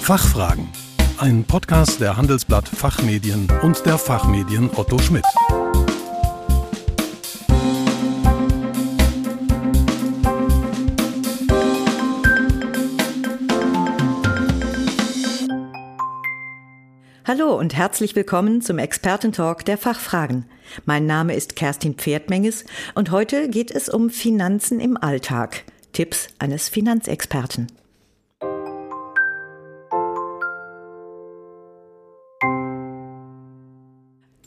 Fachfragen. Ein Podcast der Handelsblatt Fachmedien und der Fachmedien Otto Schmidt. Hallo und herzlich willkommen zum Expertentalk der Fachfragen. Mein Name ist Kerstin Pferdmenges und heute geht es um Finanzen im Alltag. Tipps eines Finanzexperten.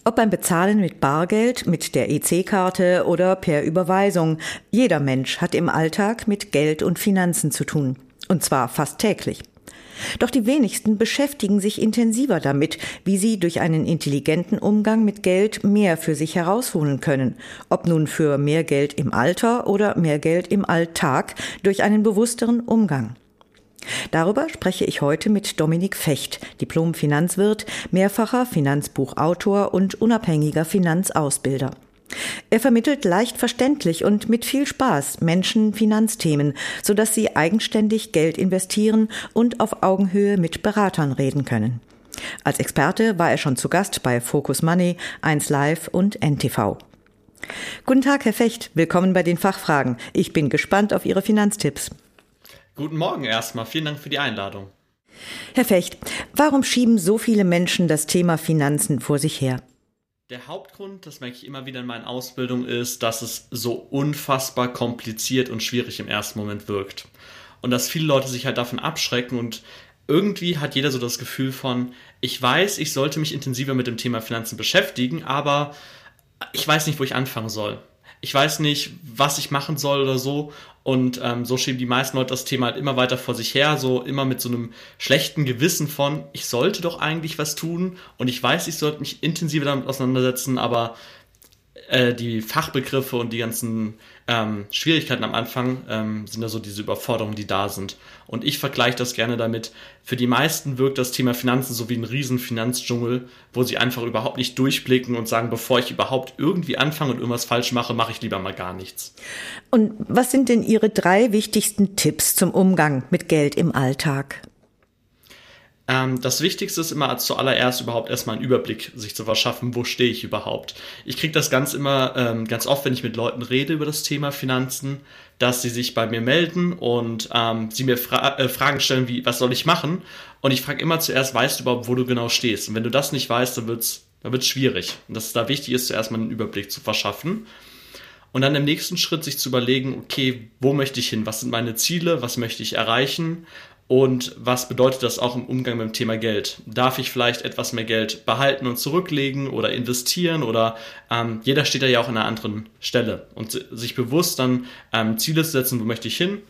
Ob beim Bezahlen mit Bargeld, mit der EC-Karte oder per Überweisung, jeder Mensch hat im Alltag mit Geld und Finanzen zu tun. Und zwar fast täglich. Doch die wenigsten beschäftigen sich intensiver damit, wie sie durch einen intelligenten Umgang mit Geld mehr für sich herausholen können, ob nun für mehr Geld im Alter oder mehr Geld im Alltag durch einen bewussteren Umgang. Darüber spreche ich heute mit Dominik Fecht, Diplom-Finanzwirt, mehrfacher Finanzbuchautor und unabhängiger Finanzausbilder. Er vermittelt leicht verständlich und mit viel Spaß Menschen Finanzthemen, sodass sie eigenständig Geld investieren und auf Augenhöhe mit Beratern reden können. Als Experte war er schon zu Gast bei Focus Money, 1 Live und NTV. Guten Tag, Herr Fecht. Willkommen bei den Fachfragen. Ich bin gespannt auf Ihre Finanztipps. Guten Morgen erstmal. Vielen Dank für die Einladung. Herr Fecht, warum schieben so viele Menschen das Thema Finanzen vor sich her? Der Hauptgrund, das merke ich immer wieder in meinen Ausbildungen, ist, dass es so unfassbar kompliziert und schwierig im ersten Moment wirkt. Und dass viele Leute sich halt davon abschrecken und irgendwie hat jeder so das Gefühl von, ich weiß, ich sollte mich intensiver mit dem Thema Finanzen beschäftigen, aber ich weiß nicht, wo ich anfangen soll. Ich weiß nicht, was ich machen soll oder so. Und ähm, so schieben die meisten Leute das Thema halt immer weiter vor sich her, so immer mit so einem schlechten Gewissen von, ich sollte doch eigentlich was tun und ich weiß, ich sollte mich intensiver damit auseinandersetzen, aber äh, die Fachbegriffe und die ganzen ähm, Schwierigkeiten am Anfang ähm, sind da so diese Überforderungen, die da sind. Und ich vergleiche das gerne damit, für die meisten wirkt das Thema Finanzen so wie ein riesen Finanzdschungel, wo sie einfach überhaupt nicht durchblicken und sagen, bevor ich überhaupt irgendwie anfange und irgendwas falsch mache, mache ich lieber mal gar nichts. Und was sind denn Ihre drei wichtigsten Tipps zum Umgang mit Geld im Alltag? Ähm, das Wichtigste ist immer zuallererst überhaupt erstmal einen Überblick sich zu verschaffen, wo stehe ich überhaupt. Ich kriege das ganz immer, ähm, ganz oft, wenn ich mit Leuten rede über das Thema Finanzen, dass sie sich bei mir melden und ähm, sie mir fra äh, Fragen stellen wie, was soll ich machen? Und ich frage immer zuerst, weißt du überhaupt, wo du genau stehst? Und wenn du das nicht weißt, dann wird's dann wird's schwierig. Und dass es da wichtig ist, zuerst mal einen Überblick zu verschaffen. Und dann im nächsten Schritt sich zu überlegen, okay, wo möchte ich hin? Was sind meine Ziele? Was möchte ich erreichen? Und was bedeutet das auch im Umgang mit dem Thema Geld? Darf ich vielleicht etwas mehr Geld behalten und zurücklegen oder investieren? Oder ähm, jeder steht da ja auch an einer anderen Stelle. Und sich bewusst dann ähm, Ziele zu setzen, wo möchte ich hin?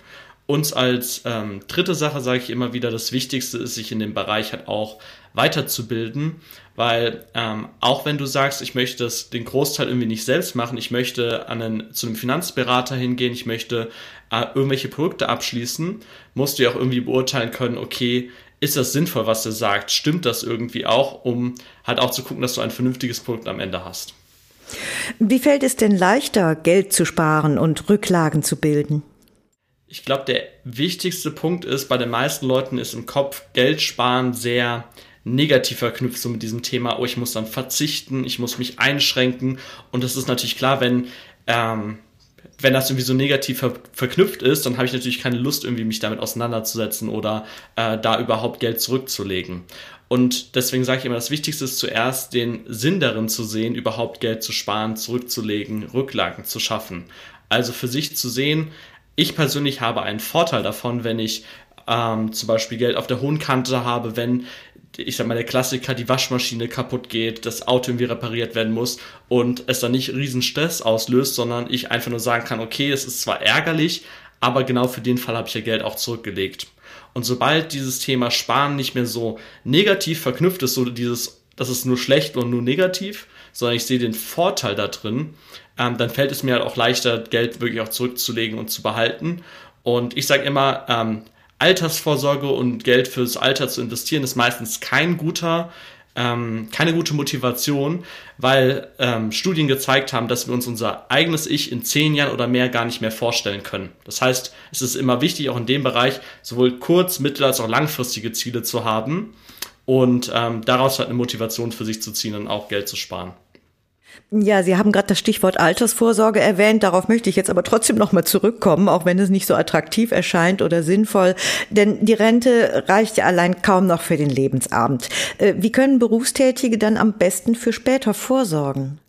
Uns als ähm, dritte Sache sage ich immer wieder, das Wichtigste ist, sich in dem Bereich halt auch weiterzubilden, weil ähm, auch wenn du sagst, ich möchte das, den Großteil irgendwie nicht selbst machen, ich möchte an einen, zu einem Finanzberater hingehen, ich möchte äh, irgendwelche Produkte abschließen, musst du ja auch irgendwie beurteilen können, okay, ist das sinnvoll, was er sagt? Stimmt das irgendwie auch, um halt auch zu gucken, dass du ein vernünftiges Produkt am Ende hast? Wie fällt es denn leichter, Geld zu sparen und Rücklagen zu bilden? Ich glaube, der wichtigste Punkt ist, bei den meisten Leuten ist im Kopf Geld sparen sehr negativ verknüpft so mit diesem Thema, oh, ich muss dann verzichten, ich muss mich einschränken. Und das ist natürlich klar, wenn ähm, wenn das irgendwie so negativ ver verknüpft ist, dann habe ich natürlich keine Lust, irgendwie mich damit auseinanderzusetzen oder äh, da überhaupt Geld zurückzulegen. Und deswegen sage ich immer, das Wichtigste ist zuerst den Sinn darin zu sehen, überhaupt Geld zu sparen, zurückzulegen, Rücklagen zu schaffen. Also für sich zu sehen, ich persönlich habe einen Vorteil davon, wenn ich ähm, zum Beispiel Geld auf der hohen Kante habe, wenn ich sag mal, der Klassiker, die Waschmaschine kaputt geht, das Auto irgendwie repariert werden muss und es dann nicht riesen Stress auslöst, sondern ich einfach nur sagen kann, okay, es ist zwar ärgerlich, aber genau für den Fall habe ich ja Geld auch zurückgelegt. Und sobald dieses Thema Sparen nicht mehr so negativ verknüpft ist, so dieses, das ist nur schlecht und nur negativ, sondern ich sehe den Vorteil da drin, ähm, dann fällt es mir halt auch leichter, Geld wirklich auch zurückzulegen und zu behalten. Und ich sage immer, ähm, Altersvorsorge und Geld fürs Alter zu investieren ist meistens kein guter ähm, keine gute Motivation, weil ähm, Studien gezeigt haben, dass wir uns unser eigenes Ich in zehn Jahren oder mehr gar nicht mehr vorstellen können. Das heißt, es ist immer wichtig, auch in dem Bereich sowohl kurz-, mittel- als auch langfristige Ziele zu haben und ähm, daraus halt eine Motivation für sich zu ziehen und auch Geld zu sparen. Ja, Sie haben gerade das Stichwort Altersvorsorge erwähnt. Darauf möchte ich jetzt aber trotzdem noch mal zurückkommen, auch wenn es nicht so attraktiv erscheint oder sinnvoll. Denn die Rente reicht ja allein kaum noch für den Lebensabend. Äh, wie können Berufstätige dann am besten für später vorsorgen?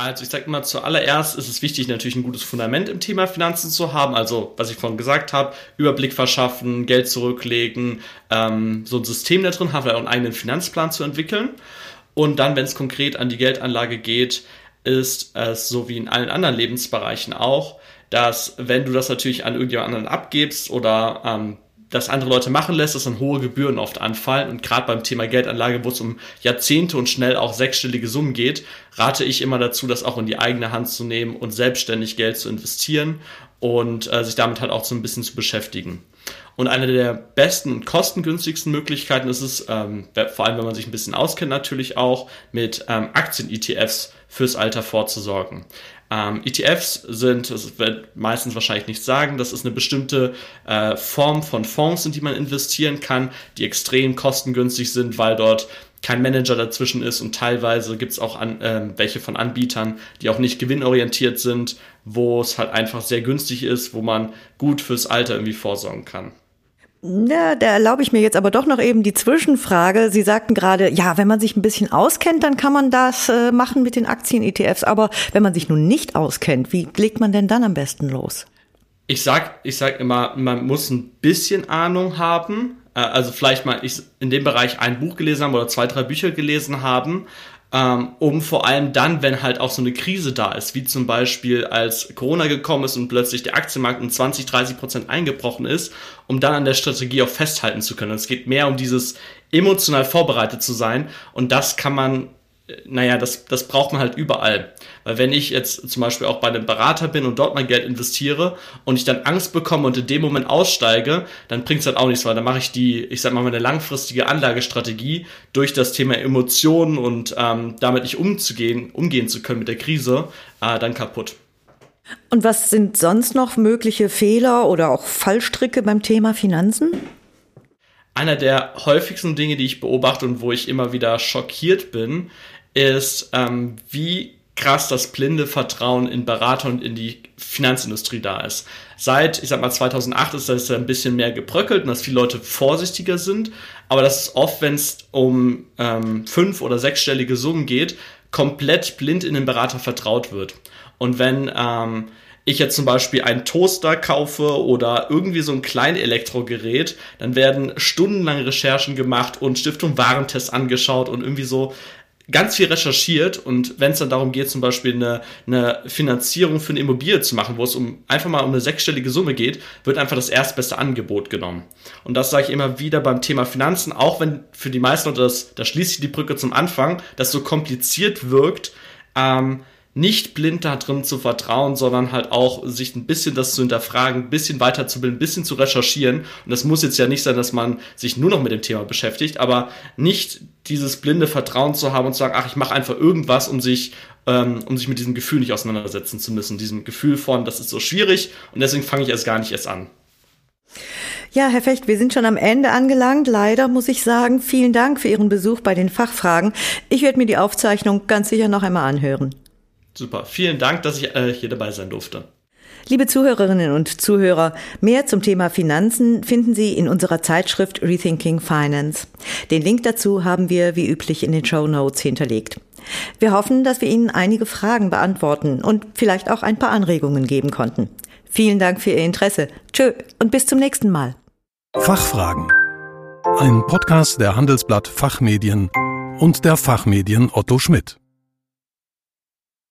Also ich sage immer, zuallererst ist es wichtig, natürlich ein gutes Fundament im Thema Finanzen zu haben. Also, was ich vorhin gesagt habe, Überblick verschaffen, Geld zurücklegen, ähm, so ein System da drin haben, vielleicht auch einen eigenen Finanzplan zu entwickeln. Und dann, wenn es konkret an die Geldanlage geht, ist es so wie in allen anderen Lebensbereichen auch, dass wenn du das natürlich an irgendjemand anderen abgibst oder ähm, das andere Leute machen lässt, dass dann hohe Gebühren oft anfallen. Und gerade beim Thema Geldanlage, wo es um Jahrzehnte und schnell auch sechsstellige Summen geht, rate ich immer dazu, das auch in die eigene Hand zu nehmen und selbstständig Geld zu investieren und äh, sich damit halt auch so ein bisschen zu beschäftigen. Und eine der besten und kostengünstigsten Möglichkeiten ist es, ähm, vor allem wenn man sich ein bisschen auskennt, natürlich auch mit ähm, Aktien-ETFs fürs Alter vorzusorgen. Ähm, ETFs sind, das wird meistens wahrscheinlich nicht sagen, das ist eine bestimmte äh, Form von Fonds, in die man investieren kann, die extrem kostengünstig sind, weil dort kein Manager dazwischen ist und teilweise gibt es auch an, äh, welche von Anbietern, die auch nicht gewinnorientiert sind, wo es halt einfach sehr günstig ist, wo man gut fürs Alter irgendwie vorsorgen kann. Ja, da erlaube ich mir jetzt aber doch noch eben die Zwischenfrage. Sie sagten gerade, ja, wenn man sich ein bisschen auskennt, dann kann man das äh, machen mit den Aktien-ETFs. Aber wenn man sich nun nicht auskennt, wie legt man denn dann am besten los? Ich sag, ich sag immer, man muss ein bisschen Ahnung haben. Äh, also vielleicht mal in dem Bereich ein Buch gelesen haben oder zwei, drei Bücher gelesen haben um vor allem dann, wenn halt auch so eine Krise da ist, wie zum Beispiel als Corona gekommen ist und plötzlich der Aktienmarkt um 20, 30 Prozent eingebrochen ist, um dann an der Strategie auch festhalten zu können. Es geht mehr um dieses emotional vorbereitet zu sein und das kann man naja, das, das braucht man halt überall. Weil wenn ich jetzt zum Beispiel auch bei einem Berater bin und dort mein Geld investiere und ich dann Angst bekomme und in dem Moment aussteige, dann bringt es halt auch nichts, weil dann mache ich die, ich sag mal, meine langfristige Anlagestrategie durch das Thema Emotionen und ähm, damit nicht umzugehen, umgehen zu können mit der Krise, äh, dann kaputt. Und was sind sonst noch mögliche Fehler oder auch Fallstricke beim Thema Finanzen? Einer der häufigsten Dinge, die ich beobachte und wo ich immer wieder schockiert bin, ist, ähm, wie krass das blinde Vertrauen in Berater und in die Finanzindustrie da ist. Seit, ich sag mal, 2008 ist das ein bisschen mehr gebröckelt und dass viele Leute vorsichtiger sind, aber das ist oft, wenn es um ähm, fünf- oder sechsstellige Summen geht, komplett blind in den Berater vertraut wird. Und wenn ähm, ich jetzt zum Beispiel einen Toaster kaufe oder irgendwie so ein kleines Elektrogerät, dann werden stundenlang Recherchen gemacht und Stiftung Warentest angeschaut und irgendwie so ganz viel recherchiert und wenn es dann darum geht, zum Beispiel eine, eine Finanzierung für eine Immobilie zu machen, wo es um einfach mal um eine sechsstellige Summe geht, wird einfach das erstbeste Angebot genommen. Und das sage ich immer wieder beim Thema Finanzen, auch wenn für die meisten, und das, da schließe ich die Brücke zum Anfang, das so kompliziert wirkt, ähm, nicht blind da drin zu vertrauen, sondern halt auch sich ein bisschen das zu hinterfragen, ein bisschen weiterzubilden, ein bisschen zu recherchieren. Und das muss jetzt ja nicht sein, dass man sich nur noch mit dem Thema beschäftigt, aber nicht dieses blinde Vertrauen zu haben und zu sagen, ach, ich mache einfach irgendwas, um sich, ähm, um sich mit diesem Gefühl nicht auseinandersetzen zu müssen. Diesem Gefühl von, das ist so schwierig und deswegen fange ich erst gar nicht erst an. Ja, Herr Fecht, wir sind schon am Ende angelangt. Leider muss ich sagen, vielen Dank für Ihren Besuch bei den Fachfragen. Ich werde mir die Aufzeichnung ganz sicher noch einmal anhören. Super, vielen Dank, dass ich äh, hier dabei sein durfte. Liebe Zuhörerinnen und Zuhörer, mehr zum Thema Finanzen finden Sie in unserer Zeitschrift Rethinking Finance. Den Link dazu haben wir wie üblich in den Show Notes hinterlegt. Wir hoffen, dass wir Ihnen einige Fragen beantworten und vielleicht auch ein paar Anregungen geben konnten. Vielen Dank für Ihr Interesse. Tschö und bis zum nächsten Mal. Fachfragen. Ein Podcast der Handelsblatt Fachmedien und der Fachmedien Otto Schmidt.